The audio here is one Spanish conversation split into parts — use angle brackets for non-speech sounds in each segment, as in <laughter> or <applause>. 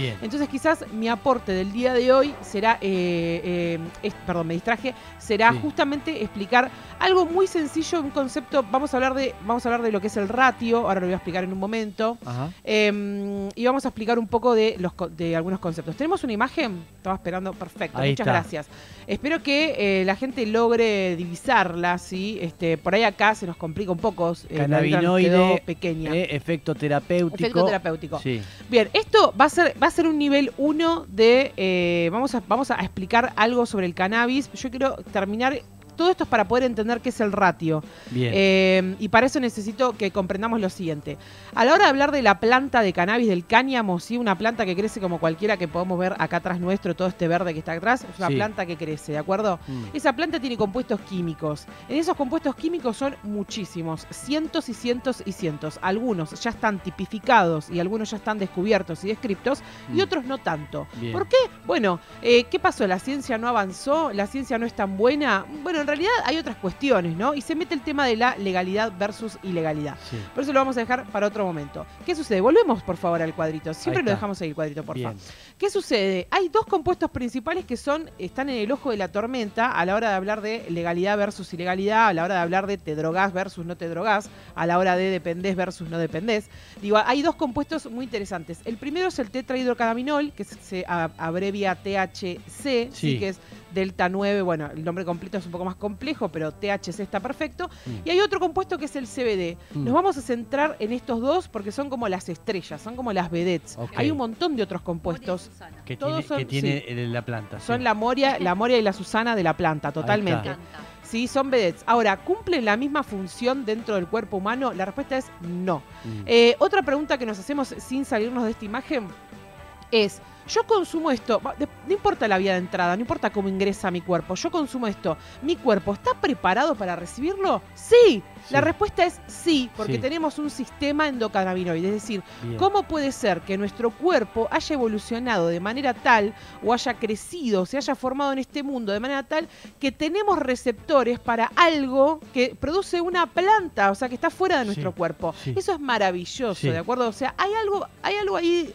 Bien. Entonces quizás mi aporte del día de hoy será, eh, eh, es- perdón, me distraje, será Sí. justamente explicar algo muy sencillo, un concepto, vamos a hablar de, vamos a hablar de lo que es el ratio, ahora lo voy a explicar en un momento. Eh, y vamos a explicar un poco de, los, de algunos conceptos. ¿Tenemos una imagen? Estaba esperando. Perfecto. Ahí Muchas está. gracias. Espero que eh, la gente logre divisarla. ¿sí? Este, por ahí acá se nos complica un poco. eh, Cannabinoide, pequeña. eh, efecto terapéutico. Efecto terapéutico. Sí. Bien, esto va a ser, va a ser un nivel 1 de. eh, vamos, a, vamos a explicar algo sobre el cannabis. Yo quiero terminar. Todo esto es para poder entender qué es el ratio. Bien. Eh, y para eso necesito que comprendamos lo siguiente. A la hora de hablar de la planta de cannabis, del cáñamo, ¿sí? una planta que crece como cualquiera que podemos ver acá atrás nuestro, todo este verde que está atrás, es una Sí. planta que crece, ¿de acuerdo? Mm. Esa planta tiene compuestos químicos. En esos compuestos químicos son muchísimos, cientos y cientos y cientos. Algunos ya están tipificados y algunos ya están descubiertos y descriptos y Mm. otros no tanto. Bien. ¿Por qué? Bueno, eh, ¿qué pasó? ¿La ciencia no avanzó? ¿La ciencia no es tan buena? Bueno, en realidad hay otras cuestiones, ¿no? Y se mete el tema de la legalidad versus ilegalidad. Sí. Por eso lo vamos a dejar para otro momento. ¿Qué sucede? Volvemos, por favor, al cuadrito. Siempre lo dejamos ahí, el cuadrito, por favor. ¿Qué sucede? Hay dos compuestos principales que son están en el ojo de la tormenta a la hora de hablar de legalidad versus ilegalidad, a la hora de hablar de te drogás versus no te drogás, a la hora de dependés versus no dependés. Digo, hay dos compuestos muy interesantes. El primero es el tetrahidrocannabinol, que se abrevia THC, ¿sí? Sí. que es delta 9, bueno, el nombre completo es un poco más complejo, pero THC está perfecto. Mm. Y hay otro compuesto que es el CBD. Mm. Nos vamos a centrar en estos dos porque son como las estrellas, son como las vedettes. Hay un montón de otros compuestos. Que Todos tiene, son- que tiene sí. el- la planta. Son la Moria, la Moria y la Susana de la planta, totalmente. Sí, son vedettes. Ahora, ¿cumplen la misma función dentro del cuerpo humano? La respuesta es no. Mm. Eh, otra pregunta que nos hacemos sin salirnos de esta imagen es, yo consumo esto, no importa la vía de entrada, no importa cómo ingresa a mi cuerpo, yo consumo esto, ¿mi cuerpo está preparado para recibirlo? Sí. La respuesta es sí, porque Sí. tenemos un sistema endocannabinoide, es decir, Bien. ¿Cómo puede ser que nuestro cuerpo haya evolucionado de manera tal o haya crecido, se haya formado en este mundo de manera tal que tenemos receptores para algo que produce una planta, o sea, que está fuera de nuestro Sí, cuerpo? Eso es maravilloso. ¿de acuerdo? O sea, hay algo, hay algo ahí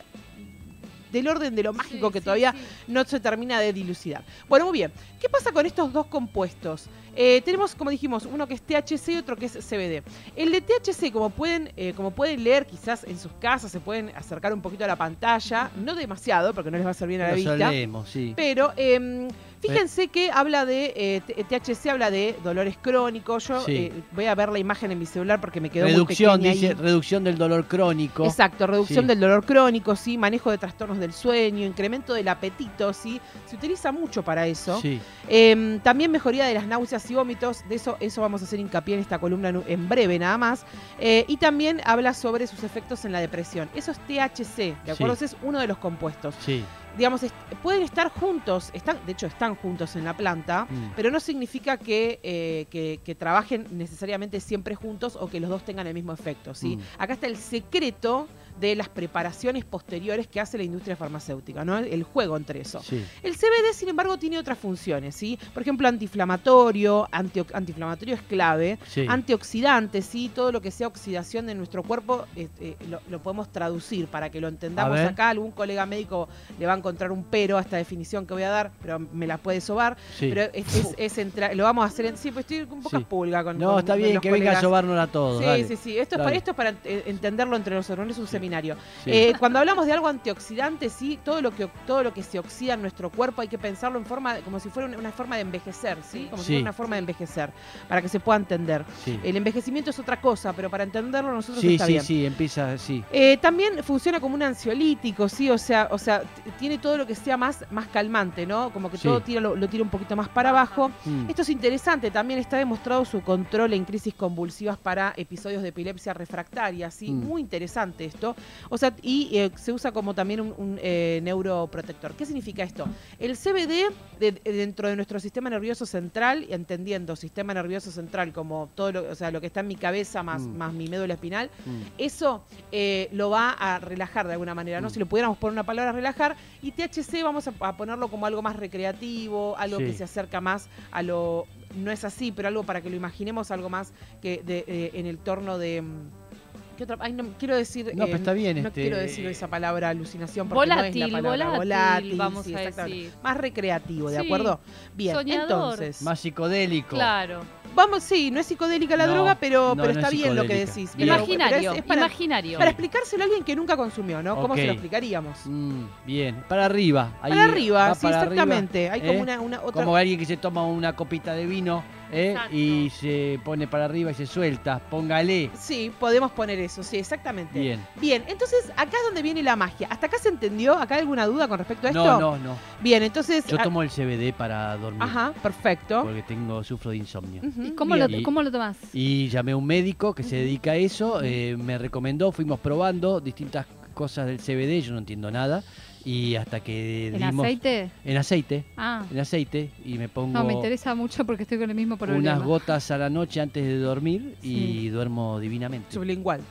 del orden de lo mágico que todavía no se termina de dilucidar. Bueno, muy bien. ¿Qué pasa con estos dos compuestos? Eh, tenemos, como dijimos, uno que es THC y otro que es CBD. El de THC, como pueden, eh, como pueden leer quizás en sus casas, se pueden acercar un poquito a la pantalla, no demasiado, porque no les va a hacer bien a la Lo vista. solemos, sí. Pero em, fíjense que habla de, eh, THC habla de dolores crónicos. Yo Sí. eh, voy a ver la imagen en mi celular porque me quedó Reducción, muy dice, ahí. reducción del dolor crónico. Exacto, reducción Sí. del dolor crónico, sí, manejo de trastornos del sueño, incremento del apetito, sí, se utiliza mucho para eso. Sí. Em, también mejoría de las náuseas y vómitos, de eso, eso vamos a hacer hincapié en esta columna en, breve nada más. Eh, y también habla sobre sus efectos en la depresión. Eso es THC, ¿de acuerdo? Ese es uno de los compuestos. Sí. Digamos, est- pueden estar juntos, están, de hecho están juntos en la planta, Mm. pero no significa que, eh, que, que trabajen necesariamente siempre juntos o que los dos tengan el mismo efecto. ¿sí? Mm. Acá está el secreto de las preparaciones posteriores que hace la industria farmacéutica, ¿no? El juego entre eso. Sí. El CBD, sin embargo, tiene otras funciones, ¿sí? Por ejemplo, antiinflamatorio, antiinflamatorio es clave, Sí. antioxidante, ¿sí? Todo lo que sea oxidación de nuestro cuerpo eh, eh, lo, lo podemos traducir para que lo entendamos acá. Algún colega médico le va a encontrar un pero a esta definición que voy a dar, pero me la puede sobar. Sí. Pero es, es- es entra- lo vamos a hacer en... Sí, pues estoy con pocas Sí. pulgas con No, con- está bien que venga a sobárnosla a todos. Sí, dale. sí, sí. Esto es, Dale. para, esto es para eh, entenderlo entre nosotros, no es un seminario. Sí. Eh, cuando hablamos de algo antioxidante, sí, todo lo que todo lo que se oxida en nuestro cuerpo hay que pensarlo en forma como si fuera una, forma de envejecer, sí, como si Sí. fuera una forma de envejecer, para que se pueda entender. Sí. El envejecimiento es otra cosa, pero para entenderlo nosotros Sí, está sí, bien. sí, empieza así. Eh, también funciona como un ansiolítico, sí, o sea, o sea, tiene todo lo que sea más, más calmante, ¿no? Como que Sí. todo tira, lo, lo tira un poquito más para abajo. Mm. Esto es interesante, también está demostrado su control en crisis convulsivas para episodios de epilepsia refractaria, ¿sí? Mm. Muy interesante esto. O sea, y eh, se usa como también un, un, eh, neuroprotector. ¿Qué significa esto? El CBD de- de- dentro de nuestro sistema nervioso central, y entendiendo sistema nervioso central como todo lo, o sea, lo que está en mi cabeza más, Mm. más mi médula espinal, Mm. eso eh, lo va a relajar de alguna manera, ¿no? Mm. Si lo pudiéramos poner una palabra relajar, y THC vamos a, a ponerlo como algo más recreativo, algo Sí. que se acerca más a lo, no es así, pero algo para que lo imaginemos, algo más que de, eh, en el torno de... ¿qué otra? Ay, no quiero decir. No, pero está bien, No este, quiero decir esa palabra alucinación porque no Volátil, es la palabra volátil, vamos sí, a exactamente. decir. Más recreativo, ¿de Sí. acuerdo? Bien, Soñador. entonces. Más psicodélico. Claro. Vamos, sí, no es psicodélica la No, droga, pero, no, pero no está es bien lo que decís. Pero- Imaginario, pero es- es para, imaginario. para explicárselo a alguien que nunca consumió, ¿no? ¿Cómo se lo explicaríamos? Mm, bien, para arriba. ahí para arriba, sí, para arriba, exactamente. Hay ¿eh? como una, una otra. Como alguien que se toma una copita de vino ¿eh? Y se pone para arriba y se suelta. Póngale. Sí, podemos poner eso, sí, exactamente. Bien. Bien, entonces acá es donde viene la magia. ¿Hasta acá se entendió? ¿Acá hay alguna duda con respecto a esto? No, no, no. Bien, entonces. Yo tomo el CBD para dormir. Ajá, perfecto. Porque tengo, sufro de insomnio. ¿Y cómo bien. lo, Y- cómo lo tomás? Y llamé a un médico que se dedica a eso, eh, me recomendó, fuimos probando distintas cosas del CBD, yo no entiendo nada, y hasta que ¿En dimos... aceite? En aceite, Ah, en aceite, y me pongo no, me interesa mucho porque estoy con el mismo problema. unas gotas a la noche antes de dormir y Sí. duermo divinamente. Sublingual.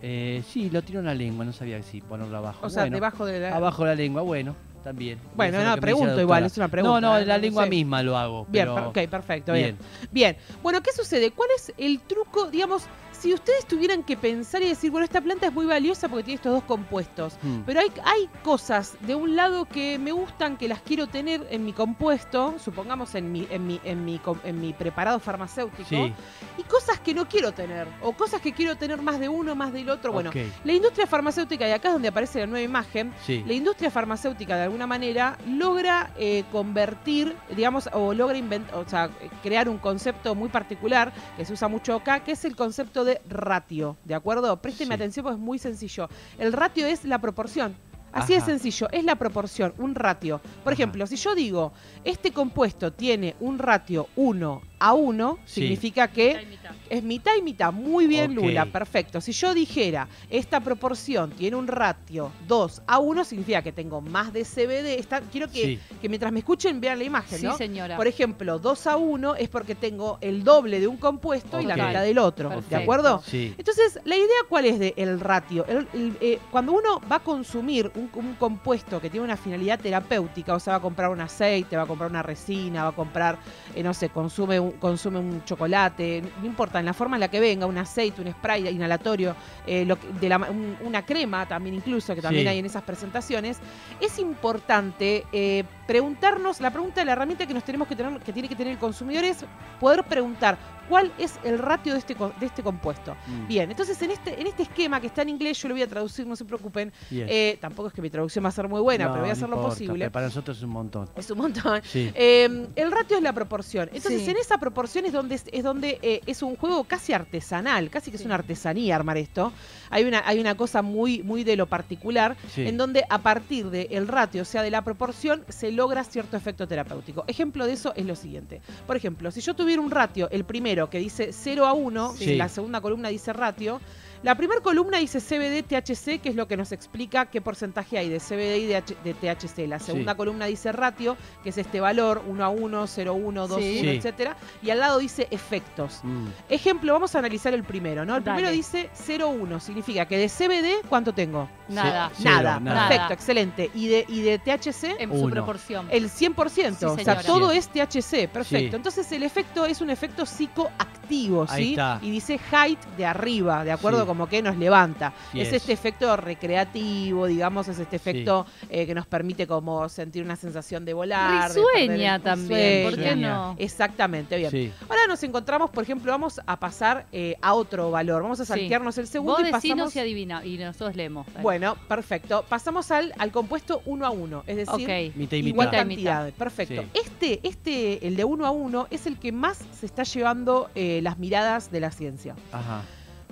Eh, sí, lo tiro en la lengua, no sabía si ponerlo abajo. O sea, Bueno, debajo de la. Abajo de la lengua, bueno, también. Bueno, no, pregunto igual, es una pregunta. No, no, en la no lengua sé. misma lo hago. Bien, pero- per- ok, perfecto, bien. bien. Bien. Bueno, ¿qué sucede? ¿Cuál es el truco, digamos, si ustedes tuvieran que pensar y decir, bueno, esta planta es muy valiosa porque tiene estos dos compuestos, Hmm. pero hay, hay cosas de un lado que me gustan, que las quiero tener en mi compuesto, supongamos en mi, en mi, en mi, en mi preparado farmacéutico, Sí, y cosas que no quiero tener, o cosas que quiero tener más de uno, más del otro. Bueno, la industria farmacéutica, y acá es donde aparece la nueva imagen, sí. la industria farmacéutica de alguna manera logra eh, convertir, digamos, o logra inventar, o sea, crear un concepto muy particular que se usa mucho acá, que es el concepto de ratio, ¿de acuerdo? Présteme Sí. atención porque es muy sencillo. El ratio es la proporción. Así de sencillo, es la proporción, un ratio. Por Ajá. ejemplo, si yo digo, este compuesto tiene un ratio 1 a 1, Sí. significa que es mitad y mitad. Muy bien. Lula. Perfecto. Si yo dijera, esta proporción tiene un ratio 2 a 1, significa que tengo más de CBD. Está- quiero que, Sí. que mientras me escuchen vean la imagen, Sí, ¿no? señora. Por ejemplo, 2 a 1 es porque tengo el doble de un compuesto y la mitad del otro. ¿De acuerdo? Sí. Entonces, la idea cuál es de el ratio. El- el, eh, cuando uno va a consumir un, un compuesto que tiene una finalidad terapéutica, o sea, va a comprar un aceite, va a comprar una resina, va a comprar, eh, no sé, consume un, consume un chocolate, no importa, en la forma en la que venga, un aceite, un spray inhalatorio, eh, lo que- de la ma- un- una crema también incluso, que también Sí. hay en esas presentaciones, es importante eh, preguntarnos, la pregunta, la herramienta que nos tenemos que tener, que tiene que tener el consumidor es poder preguntar cuál es el ratio de este, de este compuesto. Mm, Bien, entonces en este, en este esquema que está en inglés, yo lo voy a traducir, no se preocupen. Eh, tampoco es que mi traducción va a ser muy buena, No, pero voy a hacer lo importa, posible. Para nosotros es un montón. Es un montón. Sí. Eh, el ratio es la proporción. Entonces, Sí. en esa proporción es donde, es donde eh, es un juego casi artesanal, casi que es una artesanía armar esto. Hay una, hay una cosa muy, muy de lo particular, Sí. en donde a partir del ratio, o sea, de la proporción, se logra cierto efecto terapéutico. Ejemplo de eso es lo siguiente. Por ejemplo, si yo tuviera un ratio, el primero que dice 0 a 1, Sí. la segunda columna dice ratio, la primera columna dice CBD, THC, que es lo que nos explica qué porcentaje hay de CBD y de, H- de THC. La segunda Sí. columna dice ratio, que es este valor 1 a 1, 0 a 1, 2 a 1, Sí. Sí. etcétera. Y al lado dice efectos. Mm, Ejemplo, vamos a analizar el primero, ¿no? El Dale. primero dice 0 1, significa que de CBD, ¿cuánto tengo? Nada. Nada. nada. Perfecto, excelente. ¿Y de, y de THC? En su proporción. El 100%, Sí, o sea, todo es THC, perfecto. Sí. Entonces el efecto es un efecto psicoactivo, Ahí ¿sí? está. Y dice height de arriba, ¿de acuerdo? Como que nos levanta. Yes. Es este efecto recreativo, digamos, es este efecto eh, que nos permite como sentir una sensación de volar. de Risueña el- también, ¿por qué no? Exactamente, bien. Sí. Ahora nos encontramos, por ejemplo, vamos a pasar eh, a otro valor. Vamos a Sí. saltearnos el segundo Vos y pasamos... y adivina y nosotros leemos. Bueno, perfecto. Pasamos al, al compuesto uno a uno, es decir, ok. Mitad y igual cantidad. Perfecto. Sí. Este, este, el de uno a uno, es el que más se está llevando eh, las miradas de la ciencia. Ajá.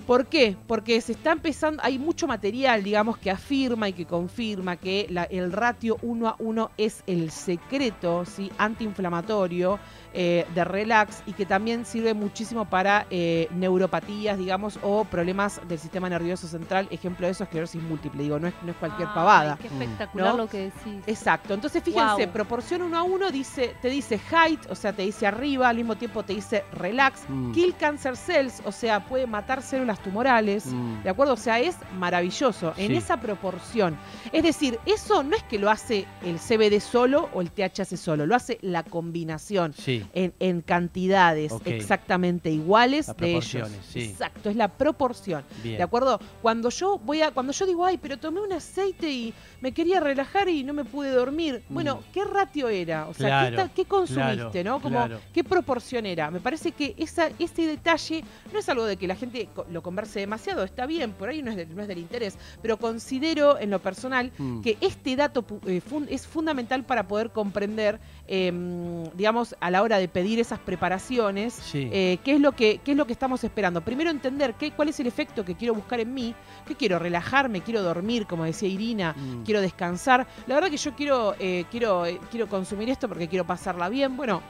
¿Por qué? Porque se está empezando, hay mucho material, digamos, que afirma y que confirma que la- el ratio 1 a 1 es el secreto ¿sí? antiinflamatorio eh, de relax y que también sirve muchísimo para eh, neuropatías, digamos, o problemas del sistema nervioso central. Ejemplo de eso, esclerosis múltiple. Digo, no es, no es cualquier pavada. Qué espectacular ¿No? lo que decís. Exacto. Entonces, fíjense, proporción uno a uno dice, te dice height, o sea, te dice arriba, al mismo tiempo te dice relax, Mm. kill cancer cells, o sea, puede matar células células tumorales. Mm. ¿De acuerdo? O sea, es maravilloso en esa proporción. Es decir, eso no es que lo hace el CBD solo o el THC solo, lo hace la combinación Sí. en, en cantidades exactamente iguales de ellos. sí. Exacto, es la proporción. Bien. ¿De acuerdo? Cuando yo voy a, cuando yo digo, ay, pero tomé un aceite y me quería relajar y no me pude dormir. Bueno, Mm. ¿qué ratio era? O sea, Claro, ¿qué, ta- qué consumiste, claro, no? Como, claro. ¿qué proporción era? Me parece que esa, este detalle no es algo de que la gente lo converse demasiado, está bien, por ahí no es, de- no es del interés, pero considero en lo personal Mm. que este dato eh, fun- es fundamental para poder comprender, em, digamos, a la hora de pedir esas preparaciones, Sí. eh, qué, es lo que, qué es lo que estamos esperando. Primero entender qué, cuál es el efecto que quiero buscar en mí, que quiero relajarme, quiero dormir, como decía Irina, Mm. quiero descansar. La verdad que yo quiero, eh, quiero, eh, quiero consumir esto porque quiero pasarla bien. Bueno.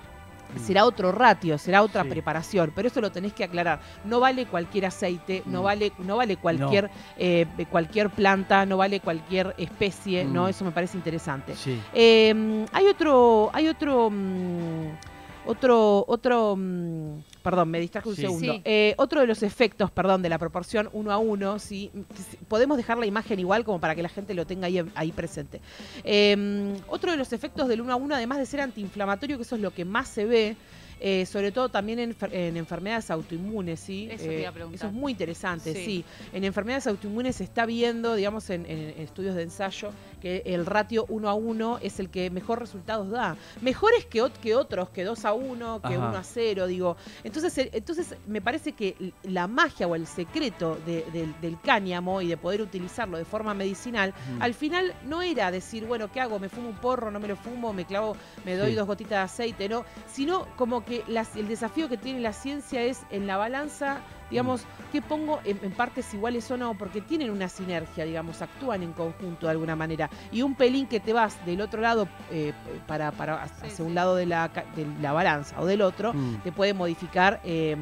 Será otro ratio, será otra Sí. preparación, pero eso lo tenés que aclarar. No vale cualquier aceite, no Mm. vale, no vale cualquier, eh, cualquier planta, no vale cualquier especie, Mm. no, eso me parece interesante. Sí. Eh, hay otro, hay otro, mm, otro, otro, mm, perdón, me distraje un Sí. segundo. Sí. Eh, otro de los efectos, perdón, de la proporción uno a uno, ¿sí? Si- podemos dejar la imagen igual como para que la gente lo tenga ahí, ahí presente. Eh, otro de los efectos del uno a uno, además de ser antiinflamatorio, que eso es lo que más se ve, eh, sobre todo también en, fer- en enfermedades autoinmunes, ¿sí? Eso te iba a Eh, preguntar. eso es muy interesante, Sí. sí. En enfermedades autoinmunes se está viendo, digamos, en, en estudios de ensayo, que el ratio 1 a 1 es el que mejor resultados da. Mejores que, que otros, que 2 a 1, que Ajá. 1 a 0, digo. Entonces, eh, entonces me parece que la magia o el secreto de- del- del cáñamo y de poder utilizarlo de forma medicinal, Mm. al final no era decir, bueno, ¿qué hago? ¿Me fumo un porro? ¿No me lo fumo? ¿Me clavo? ¿Me doy Sí. dos gotitas de aceite? No, sino como que las- el desafío que tiene la ciencia es en la balanza, digamos. ¿qué pongo en, en partes iguales o no? Porque tienen una sinergia, digamos, actúan en conjunto de alguna manera. Y un pelín que te vas del otro lado eh, para, para hacia Sí, un sí. lado de la, ca- de la balanza o del otro, Mm. te puede modificar eh,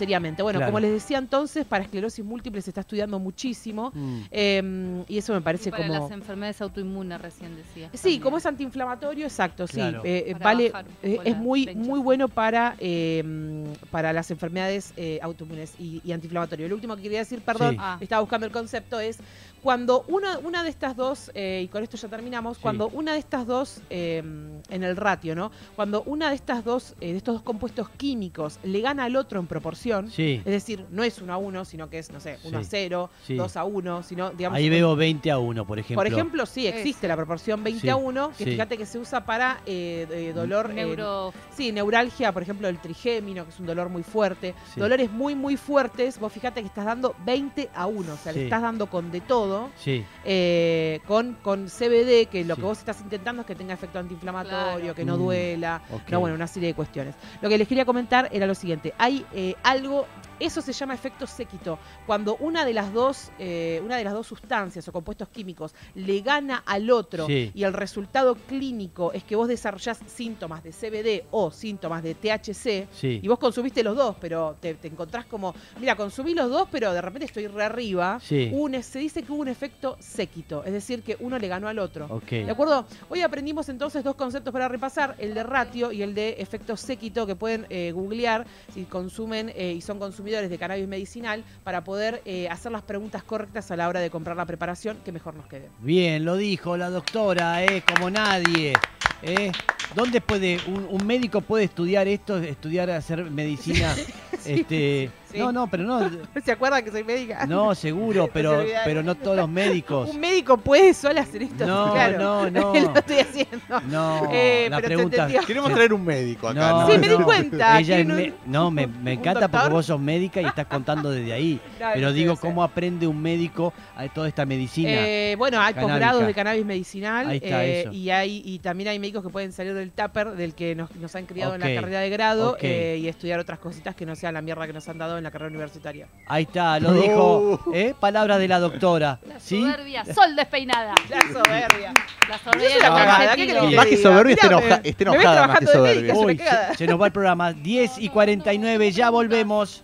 seriamente. Bueno, Claro. como les decía entonces, para esclerosis múltiple se está estudiando muchísimo. Mm. eh, y eso me Y parece para como... las enfermedades autoinmunes recién decía. Sí, como es antiinflamatorio, exacto, Claro. sí. eh, vale, eh, es muy, muy bueno para, eh, para las enfermedades eh, autoinmunes y, y antiinflamatorio. Lo último que quería decir, perdón, Sí. Ah. estaba buscando el concepto, es cuando una, una de estas dos, eh, y con esto ya terminamos, Sí. cuando una de estas dos, eh, en el ratio, ¿no? Cuando una de estas dos, eh, de estos dos compuestos químicos le gana al otro en proporción, Sí. es decir, no es uno a uno, sino que es, no sé, uno a Sí. cero, Sí. dos a uno, sino, digamos... Ahí veo 20 a 1, por ejemplo. por ejemplo, sí, existe la proporción 20 Sí, a 1, que sí. fíjate que se usa para eh, eh, dolor... eh, Neuro... sí, neuralgia, por ejemplo, el trigémino, que es un dolor muy fuerte. Sí. Dolores muy, muy fuertes, vos fíjate que estás dando 20 a 1, o sea, Sí. le estás dando con de todo, Sí. eh, con, con CBD, que lo Sí. que vos estás intentando es que tenga efecto antiinflamatorio, Claro. que no Mm, duela, no, bueno, una serie de cuestiones. Lo que les quería comentar era lo siguiente, hay eh, algo... Eso se llama efecto séquito. Cuando una de las dos, eh, una de las dos sustancias o compuestos químicos le gana al otro Sí. y el resultado clínico es que vos desarrollás síntomas de CBD o síntomas de THC, Sí. y vos consumiste los dos, pero te, te encontrás como, mira, consumí los dos, pero de repente estoy re arriba. Sí. Un- se dice que hubo un efecto séquito, es decir, que uno le ganó al otro. ¿De acuerdo? Hoy aprendimos entonces dos conceptos para repasar, el de ratio y el de efecto séquito, que pueden eh, googlear si consumen eh, y son consumidores de cannabis medicinal para poder eh, hacer las preguntas correctas a la hora de comprar la preparación que mejor nos quede. Bien, lo dijo la doctora, ¿eh? como nadie. ¿eh? ¿Dónde puede, un, un médico puede estudiar esto, estudiar, hacer medicina? <laughs> este, sí. No, no, pero no, <laughs> ¿Se acuerdan que soy médica? no, seguro, <laughs> pero, pero no todos los médicos. Un médico puede solo hacer esto. No, claro. no, <laughs> no. Lo estoy haciendo. No, Eh, la pero pregunta. Queremos traer un médico acá. No, Sí, me di cuenta. Ella es Tiene me- un- no, me, me encanta porque vos sos médica y estás contando desde ahí. No, Pero no digo. ¿cómo aprende un médico a toda esta medicina? Eh, bueno, hay posgrados de cannabis medicinal Ahí está eh, eso. y hay y también hay médicos que pueden salir del tupper del que nos, nos han criado en la carrera de grado eh, y estudiar otras cositas que no sean la mierda que nos han dado en la carrera universitaria. Ahí está, lo dijo. ¿eh? Palabras de la doctora. La ¿Sí? soberbia, sol despeinada. La soberbia. La soberbia la cagada, ¿qué querés Más que soberbia, está enoja- me enojada más que soberbia. Uy, se, se nos va el programa. 10 y 49, ya volvemos.